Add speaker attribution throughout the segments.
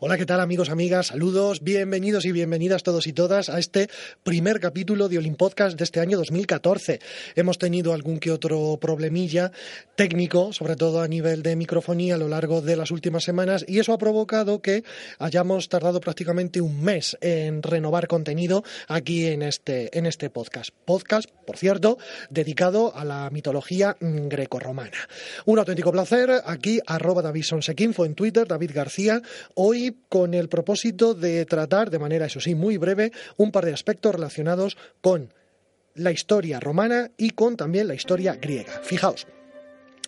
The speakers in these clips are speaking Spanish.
Speaker 1: Hola, ¿qué tal amigos, amigas? Saludos, bienvenidos y bienvenidas todos y todas a este primer capítulo de Olim Podcast de este año 2014. Hemos tenido algún que otro problemilla técnico, sobre todo a nivel de microfonía a lo largo de las últimas semanas y eso ha provocado que hayamos tardado prácticamente un mes en renovar contenido aquí en este, en este podcast. Podcast, por cierto, dedicado a la mitología grecorromana. Un auténtico placer. Aquí, arroba David Sonsequinfo en Twitter, David García. Hoy con el propósito de tratar de manera, eso sí, muy breve, un par de aspectos relacionados con la historia romana y con también la historia griega. Fijaos,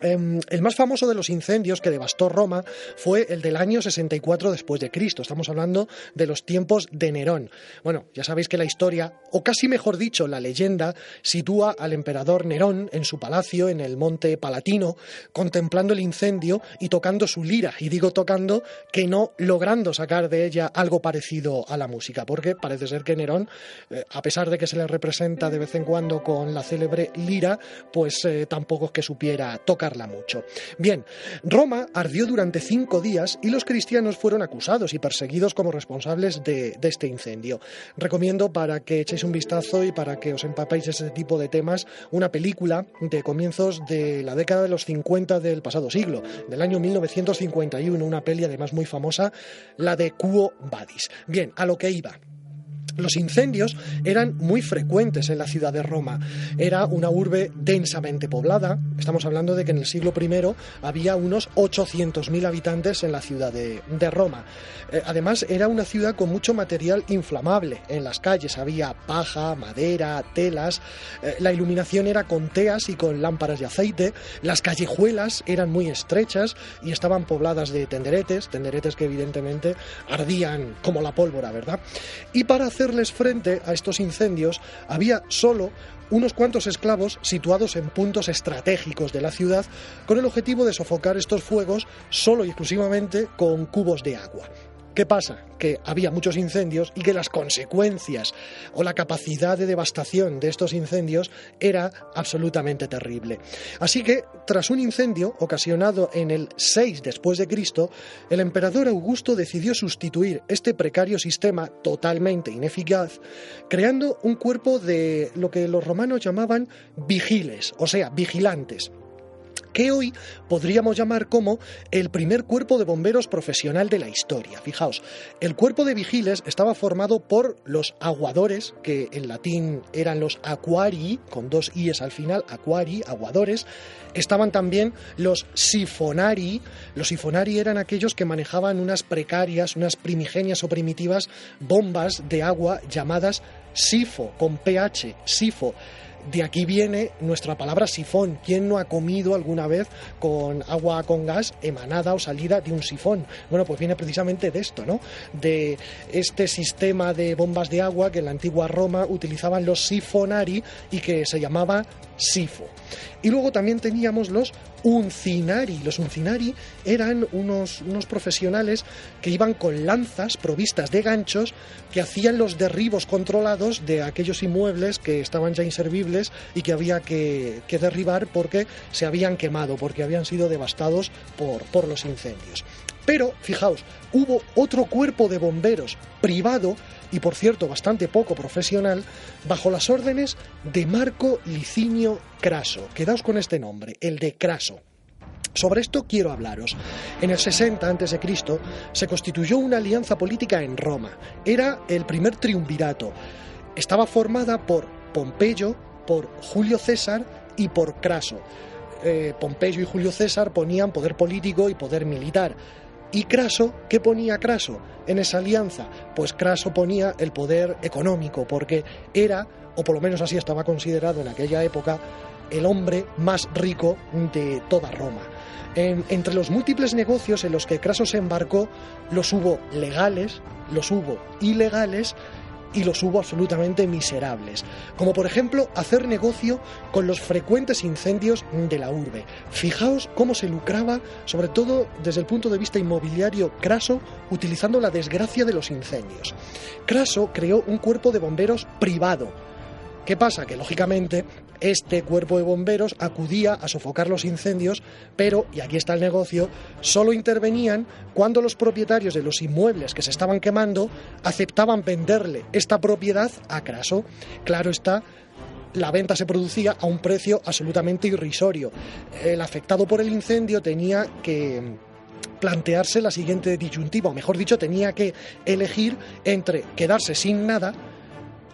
Speaker 1: Em, el más famoso de los incendios que devastó Roma fue el del año 64 después de Cristo. Estamos hablando de los tiempos de Nerón. Bueno, ya sabéis que la historia, o casi mejor dicho, la leyenda, sitúa al emperador Nerón en su palacio en el monte Palatino, contemplando el incendio y tocando su lira. Y digo tocando que no logrando sacar de ella algo parecido a la música, porque parece ser que Nerón, eh, a pesar de que se le representa de vez en cuando con la célebre lira, pues eh, tampoco es que supiera tocar Bien, Roma ardió durante cinco días y los cristianos fueron acusados y perseguidos como responsables de, este incendio. Recomiendo para que echéis un vistazo y para que os empapéis ese tipo de temas una película de comienzos de la década de los 50 del pasado siglo, del año 1951, una peli además muy famosa, la de Quo Vadis. Bien, a lo que iba. Los incendios eran muy frecuentes en la ciudad de Roma. Era una urbe densamente poblada. Estamos hablando de que en el siglo I había unos 800.000 habitantes en la ciudad de, Roma. Eh, además, era una ciudad con mucho material inflamable. En las calles había paja, madera, telas. Eh, la iluminación era con teas y con lámparas de aceite. Las callejuelas eran muy estrechas y estaban pobladas de tenderetes, tenderetes que evidentemente ardían como la pólvora, ¿verdad? Y para hacer frente a estos incendios había solo unos cuantos esclavos situados en puntos estratégicos de la ciudad con el objetivo de sofocar estos fuegos solo y exclusivamente con cubos de agua. ¿Qué pasa? Que había muchos incendios y que las consecuencias o la capacidad de devastación de estos incendios era absolutamente terrible. Así que, tras un incendio ocasionado en el 6 después de Cristo, el emperador Augusto decidió sustituir este precario sistema totalmente ineficaz, creando un cuerpo de lo que los romanos llamaban vigiles, o sea, vigilantes que hoy podríamos llamar como el primer cuerpo de bomberos profesional de la historia. Fijaos, el cuerpo de vigiles estaba formado por los aguadores, que en latín eran los aquarii, con dos ies al final, aquari, aguadores. Estaban también los sifonari. Los sifonari eran aquellos que manejaban unas precarias, unas primigenias o primitivas bombas de agua llamadas sifo, con pH, sifo de aquí viene nuestra palabra sifón. ¿Quién no ha comido alguna vez con agua con gas emanada o salida de un sifón? Bueno, pues viene precisamente de esto, ¿no? De este sistema de bombas de agua que en la antigua Roma utilizaban los sifonari y que se llamaba sifo. Y luego también teníamos los uncinari. Los uncinari eran unos, profesionales que iban con lanzas provistas de ganchos que hacían los derribos controlados de aquellos inmuebles que estaban ya inservibles y que había que, derribar porque se habían quemado, porque habían sido devastados por los incendios. Pero, fijaos, hubo otro cuerpo de bomberos privado y por cierto bastante poco profesional, bajo las órdenes de Marco Licinio Craso. Quedaos con este nombre, el de Craso. Sobre esto quiero hablaros. En el 60 a.C. se constituyó una alianza política en Roma. Era el primer triunvirato. Estaba formada por Pompeyo, por Julio César y por Craso. Eh, Pompeyo y Julio César ponían poder político y poder militar. ¿Y Craso? ¿Qué ponía Craso en esa alianza? Pues Craso ponía el poder económico, porque era, o por lo menos así estaba considerado en aquella época, el hombre más rico de toda Roma. entre los múltiples negocios en los que Craso se embarcó, los hubo legales, los hubo ilegales y los hubo absolutamente miserables, como por ejemplo hacer negocio con los frecuentes incendios de la urbe. Fijaos cómo se lucraba, sobre todo desde el punto de vista inmobiliario, Craso, utilizando la desgracia de los incendios. Craso creó un cuerpo de bomberos privado. ¿Qué pasa? Que lógicamente Este cuerpo de bomberos acudía a sofocar los incendios, pero, y aquí está el negocio, solo intervenían cuando los propietarios de los inmuebles que se estaban quemando aceptaban venderle esta propiedad a Craso. Claro está, la venta se producía a un precio absolutamente irrisorio. El afectado por el incendio tenía que plantearse la siguiente disyuntiva, o mejor dicho, tenía que elegir entre quedarse sin nada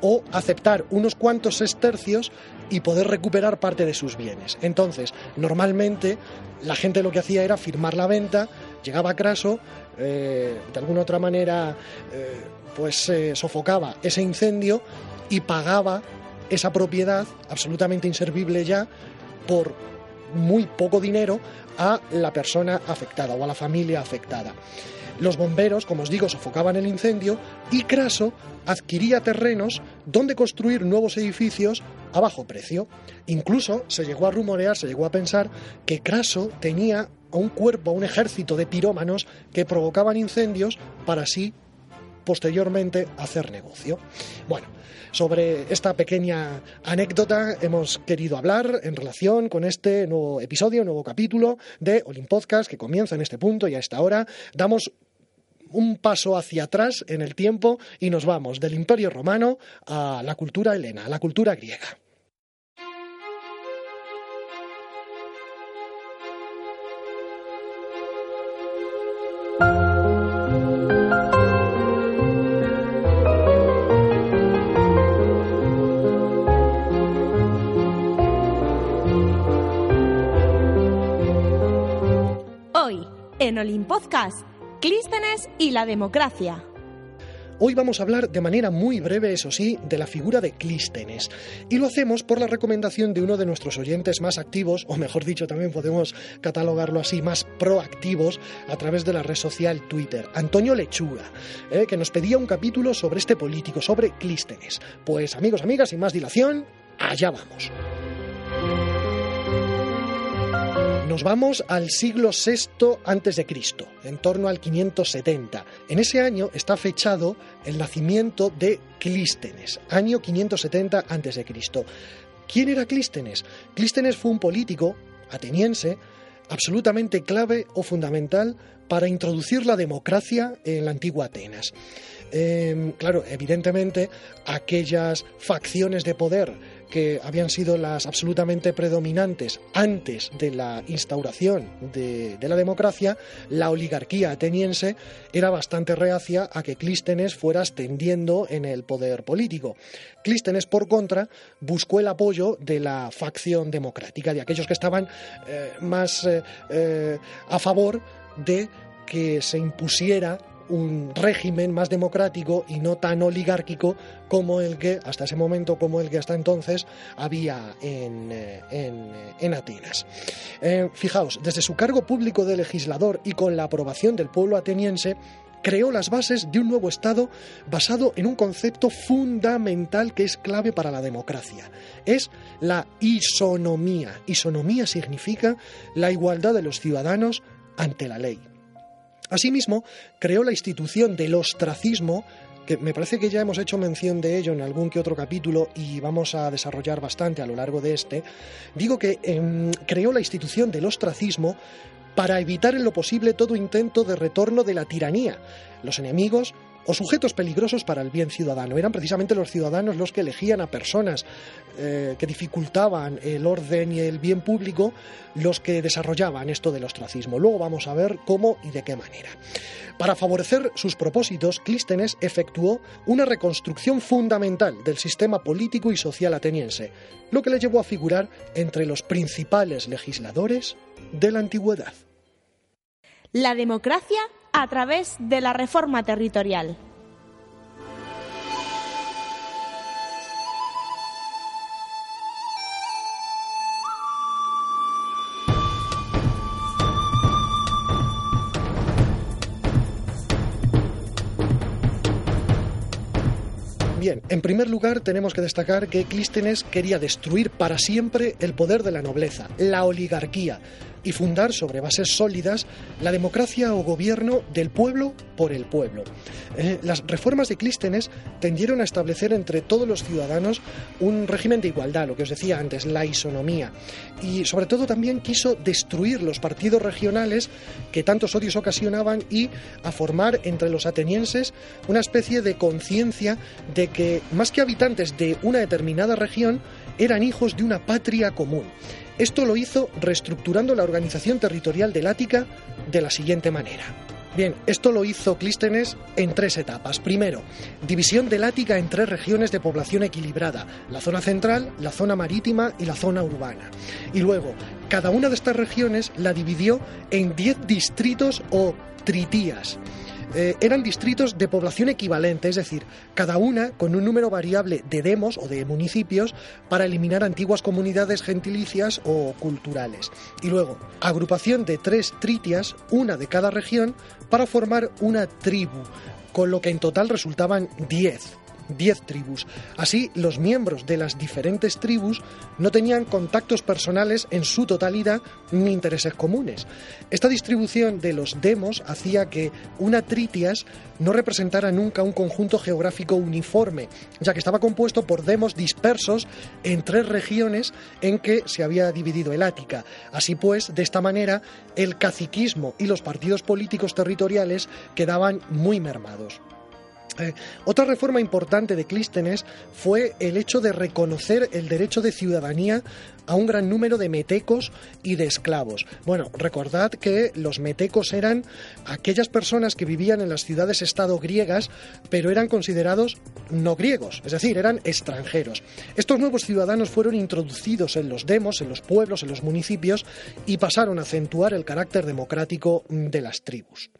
Speaker 1: o aceptar unos cuantos sestercios y poder recuperar parte de sus bienes. Entonces, normalmente la gente lo que hacía era firmar la venta, llegaba a Craso, eh, de alguna otra manera, eh, pues sofocaba ese incendio y pagaba esa propiedad absolutamente inservible ya por muy poco dinero a la persona afectada o a la familia afectada. Los bomberos, como os digo, sofocaban el incendio y Craso adquiría terrenos donde construir nuevos edificios a bajo precio. Incluso se llegó a rumorear, se llegó a pensar que Craso tenía un cuerpo, un ejército de pirómanos que provocaban incendios para así posteriormente hacer negocio. Bueno, sobre esta pequeña anécdota hemos querido hablar en relación con este nuevo episodio, nuevo capítulo de Olim Podcast que comienza en este punto y a esta hora. Damos un paso hacia atrás en el tiempo y nos vamos del Imperio Romano a la cultura helena, a la cultura griega.
Speaker 2: En Olimpodcast, Clístenes y la democracia.
Speaker 1: Hoy vamos a hablar de manera muy breve, eso sí, de la figura de Clístenes. Y lo hacemos por la recomendación de uno de nuestros oyentes más activos, o mejor dicho, también podemos catalogarlo así, más proactivos, a través de la red social Twitter, Antonio Lechuga, eh, que nos pedía un capítulo sobre este político, sobre Clístenes. Pues amigos, amigas, sin más dilación, allá vamos. Nos vamos al siglo VI Cristo, en torno al 570. En ese año está fechado el nacimiento de Clístenes, año 570 antes de Cristo. ¿Quién era Clístenes? Clístenes fue un político ateniense absolutamente clave o fundamental para introducir la democracia en la antigua Atenas. Em, claro, evidentemente, aquellas facciones de poder que habían sido las absolutamente predominantes antes de la instauración de, la democracia, la oligarquía ateniense era bastante reacia a que Clístenes fuera ascendiendo en el poder político. Clístenes, por contra, buscó el apoyo de la facción democrática, de aquellos que estaban eh, más eh, eh, a favor de que se impusiera un régimen más democrático y no tan oligárquico como el que, hasta ese momento, como el que hasta entonces había en, eh, en, Atenas. Eh, fijaos, desde su cargo público de legislador y con la aprobación del pueblo ateniense, creó las bases de un nuevo Estado basado en un concepto fundamental que es clave para la democracia. Es la isonomía. Isonomía significa la igualdad de los ciudadanos ante la ley. Asimismo, creó la institución del ostracismo, que me parece que ya hemos hecho mención de ello en algún que otro capítulo y vamos a desarrollar bastante a lo largo de este. Digo que em, creó la institución del ostracismo para evitar en lo posible todo intento de retorno de la tiranía. Los enemigos o sujetos peligrosos para el bien ciudadano. Eran precisamente los ciudadanos los que elegían a personas eh, que dificultaban el orden y el bien público, los que desarrollaban esto del ostracismo. Luego vamos a ver cómo y de qué manera. Para favorecer sus propósitos, Clístenes efectuó una reconstrucción fundamental del sistema político y social ateniense, lo que le llevó a figurar entre los principales legisladores de la antigüedad.
Speaker 2: La democracia a través de la reforma territorial.
Speaker 1: Bien, en primer lugar tenemos que destacar que Clístenes quería destruir para siempre el poder de la nobleza, la oligarquía, y fundar sobre bases sólidas la democracia o gobierno del pueblo por el pueblo. Eh, las reformas de Clístenes tendieron a establecer entre todos los ciudadanos un régimen de igualdad, lo que os decía antes, la isonomía, y sobre todo también quiso destruir los partidos regionales que tantos odios ocasionaban y a formar entre los atenienses una especie de conciencia de que más que habitantes de una determinada región eran hijos de una patria común. Esto lo hizo reestructurando la organización territorial del Ática de la siguiente manera. Bien, esto lo hizo Clístenes en tres etapas. Primero, división del Ática en tres regiones de población equilibrada, la zona central, la zona marítima y la zona urbana. Y luego, cada una de estas regiones la dividió en diez distritos o tritías. Eh, eran distritos de población equivalente, es decir, cada una con un número variable de demos o de municipios para eliminar antiguas comunidades gentilicias o culturales. Y luego, agrupación de tres tritias, una de cada región, para formar una tribu, con lo que en total resultaban diez. 10 tribus. Así, los miembros de las diferentes tribus no tenían contactos personales en su totalidad ni intereses comunes. Esta distribución de los demos hacía que una tritias no representara nunca un conjunto geográfico uniforme, ya que estaba compuesto por demos dispersos en tres regiones en que se había dividido el Ática. Así pues, de esta manera, el caciquismo y los partidos políticos territoriales quedaban muy mermados. Eh, otra reforma importante de Clístenes fue el hecho de reconocer el derecho de ciudadanía a un gran número de metecos y de esclavos. Bueno, recordad que los metecos eran aquellas personas que vivían en las ciudades-estado griegas, pero eran considerados no griegos, es decir, eran extranjeros. Estos nuevos ciudadanos fueron introducidos en los demos, en los pueblos, en los municipios y pasaron a acentuar el carácter democrático de las tribus.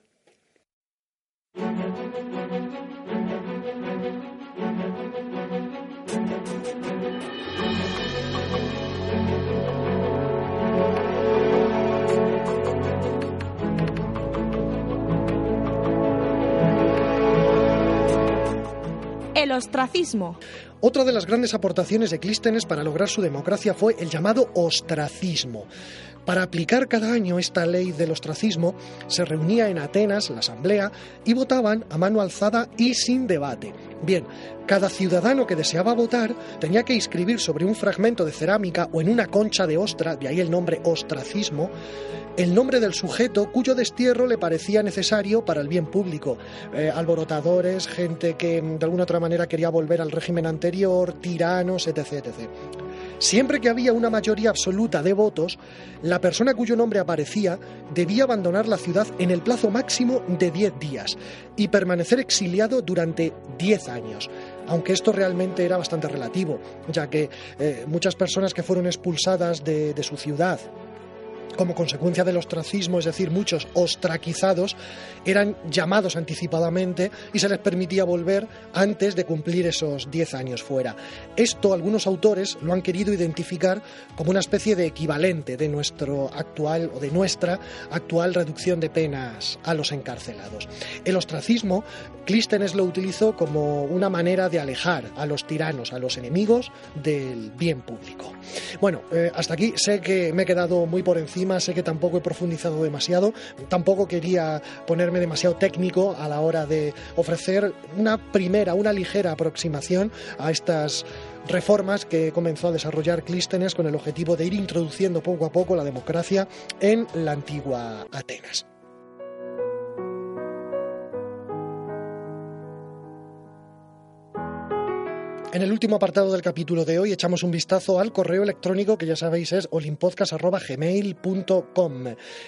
Speaker 2: El ostracismo.
Speaker 1: Otra de las grandes aportaciones de Clístenes para lograr su democracia fue el llamado ostracismo. Para aplicar cada año esta ley del ostracismo, se reunía en Atenas la asamblea y votaban a mano alzada y sin debate. Bien, cada ciudadano que deseaba votar tenía que inscribir sobre un fragmento de cerámica o en una concha de ostra, de ahí el nombre ostracismo, el nombre del sujeto cuyo destierro le parecía necesario para el bien público. Eh, alborotadores, gente que de alguna otra manera quería volver al régimen anterior, tiranos, etc. Siempre que había una mayoría absoluta de votos, la persona cuyo nombre aparecía debía abandonar la ciudad en el plazo máximo de 10 días y permanecer exiliado durante 10 años aunque esto realmente era bastante relativo, ya que eh, muchas personas que fueron expulsadas de su ciudad como consecuencia del ostracismo, es decir, muchos ostraquizados, eran llamados anticipadamente y se les permitía volver antes de cumplir esos 10 años fuera. Esto algunos autores lo han querido identificar como una especie de equivalente de nuestro actual o de nuestra actual reducción de penas a los encarcelados. El ostracismo, Clístenes lo utilizó como una manera de alejar a los tiranos, a los enemigos del bien público. Bueno, eh, hasta aquí sé que me he quedado muy por encima sé que tampoco he profundizado demasiado, tampoco quería ponerme demasiado técnico a la hora de ofrecer una primera, una ligera aproximación a estas reformas que comenzó a desarrollar Clístenes con el objetivo de ir introduciendo poco a poco la democracia en la antigua Atenas. En el último apartado del capítulo de hoy echamos un vistazo al correo electrónico que ya sabéis es olimpodcast.gmail.com.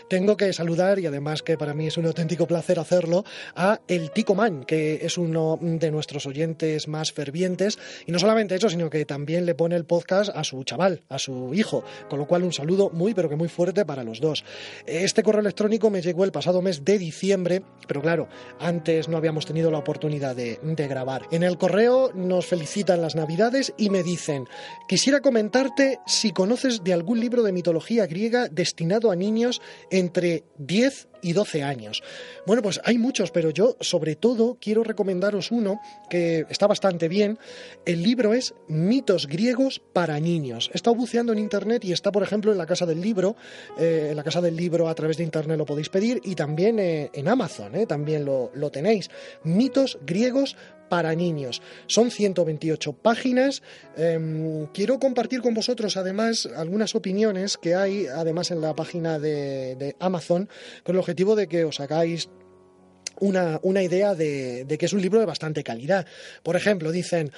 Speaker 1: Tengo que saludar, y además que para mí es un auténtico placer hacerlo, a el Tico Man, que es uno de nuestros oyentes más fervientes. Y no solamente eso, sino que también le pone el podcast a su chaval, a su hijo. Con lo cual un saludo muy, pero que muy fuerte para los dos. Este correo electrónico me llegó el pasado mes de diciembre, pero claro, antes no habíamos tenido la oportunidad de, grabar. En el correo nos felicita las navidades y me dicen, quisiera comentarte si conoces de algún libro de mitología griega destinado a niños entre 10 y 12 años. Bueno, pues hay muchos, pero yo sobre todo quiero recomendaros uno que está bastante bien. El libro es Mitos griegos para niños. He estado buceando en internet y está, por ejemplo, en la Casa del Libro. Eh, en la Casa del Libro a través de internet lo podéis pedir y también eh, en Amazon, eh, también lo, lo tenéis. Mitos griegos para niños. Son 128 páginas. Em, quiero compartir con vosotros además algunas opiniones que hay además en la página de, de Amazon con el objetivo de que os hagáis una, una, idea de, de, que es un libro de bastante calidad. Por ejemplo, dicen,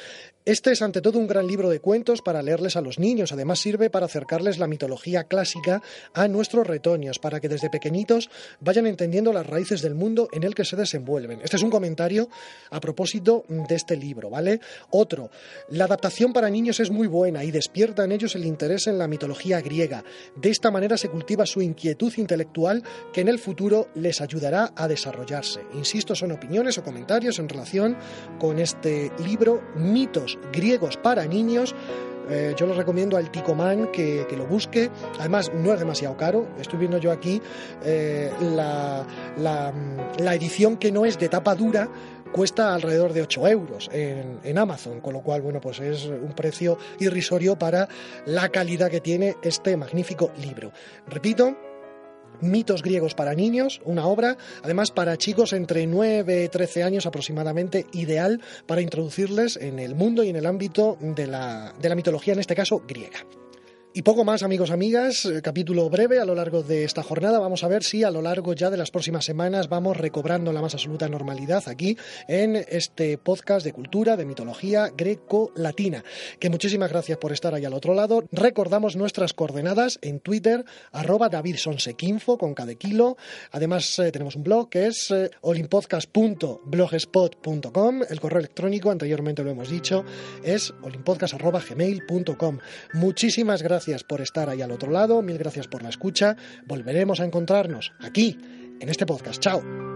Speaker 1: este es ante todo un gran libro de cuentos para leerles a los niños. Además sirve para acercarles la mitología clásica a nuestros retoños, para que desde pequeñitos vayan entendiendo las raíces del mundo en el que se desenvuelven. Este es un comentario a propósito de este libro, ¿vale? Otro, la adaptación para niños es muy buena y despierta en ellos el interés en la mitología griega. De esta manera se cultiva su inquietud intelectual que en el futuro les ayudará a desarrollarse. Insisto, son opiniones o comentarios en relación con este libro, Mitos griegos para niños. Eh, yo lo recomiendo al Ticoman que, que, lo busque. Además, no es demasiado caro. Estoy viendo yo aquí eh, la, la, la, edición que no es de tapa dura. Cuesta alrededor de 8 euros en, en Amazon, con lo cual, bueno, pues es un precio irrisorio para la calidad que tiene este magnífico libro. Repito, Mitos griegos para niños, una obra, además para chicos entre 9 y 13 años aproximadamente, ideal para introducirles en el mundo y en el ámbito de la, de la mitología, en este caso griega. Y poco más, amigos, amigas, capítulo breve a lo largo de esta jornada. Vamos a ver si a lo largo ya de las próximas semanas vamos recobrando la más absoluta normalidad aquí en este podcast de cultura, de mitología greco-latina. Que muchísimas gracias por estar ahí al otro lado. Recordamos nuestras coordenadas en Twitter, arroba davidsonsequinfo con cada kilo. Además, eh, tenemos un blog que es eh, olimpodcast.blogspot.com. El correo electrónico, anteriormente lo hemos dicho, es olimpodcast.gmail.com. Muchísimas gracias gracias por estar ahí al otro lado, mil gracias por la escucha. Volveremos a encontrarnos aquí, en este podcast. Chao.